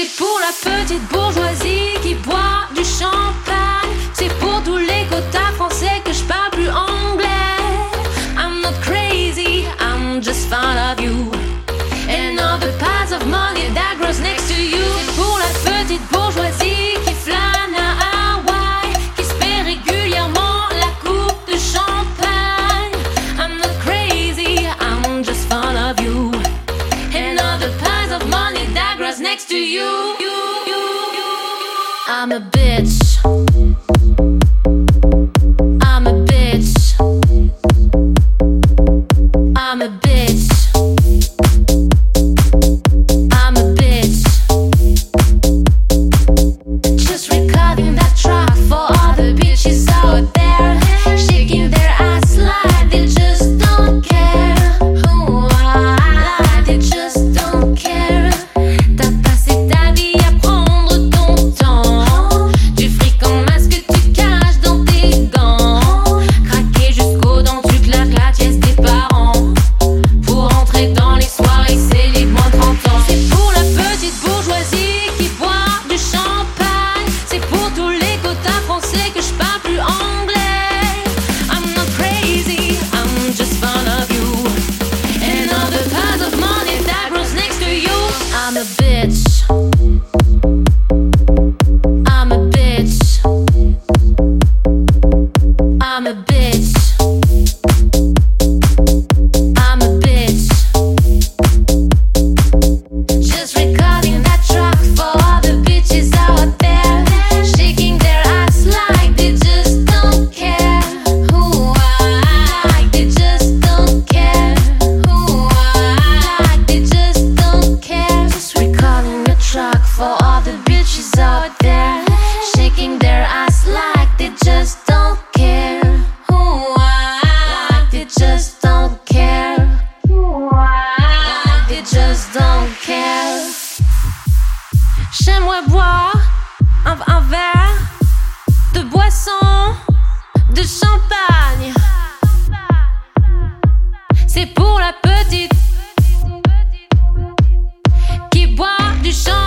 C'est pour la petite bourgeoisie qui boit du champ you, you, you. I'm a bitch. I'm a bitch. I'm a bitch. J'aimerais boire un, un verre de boisson, de champagne. C'est pour la petite qui boit du champagne.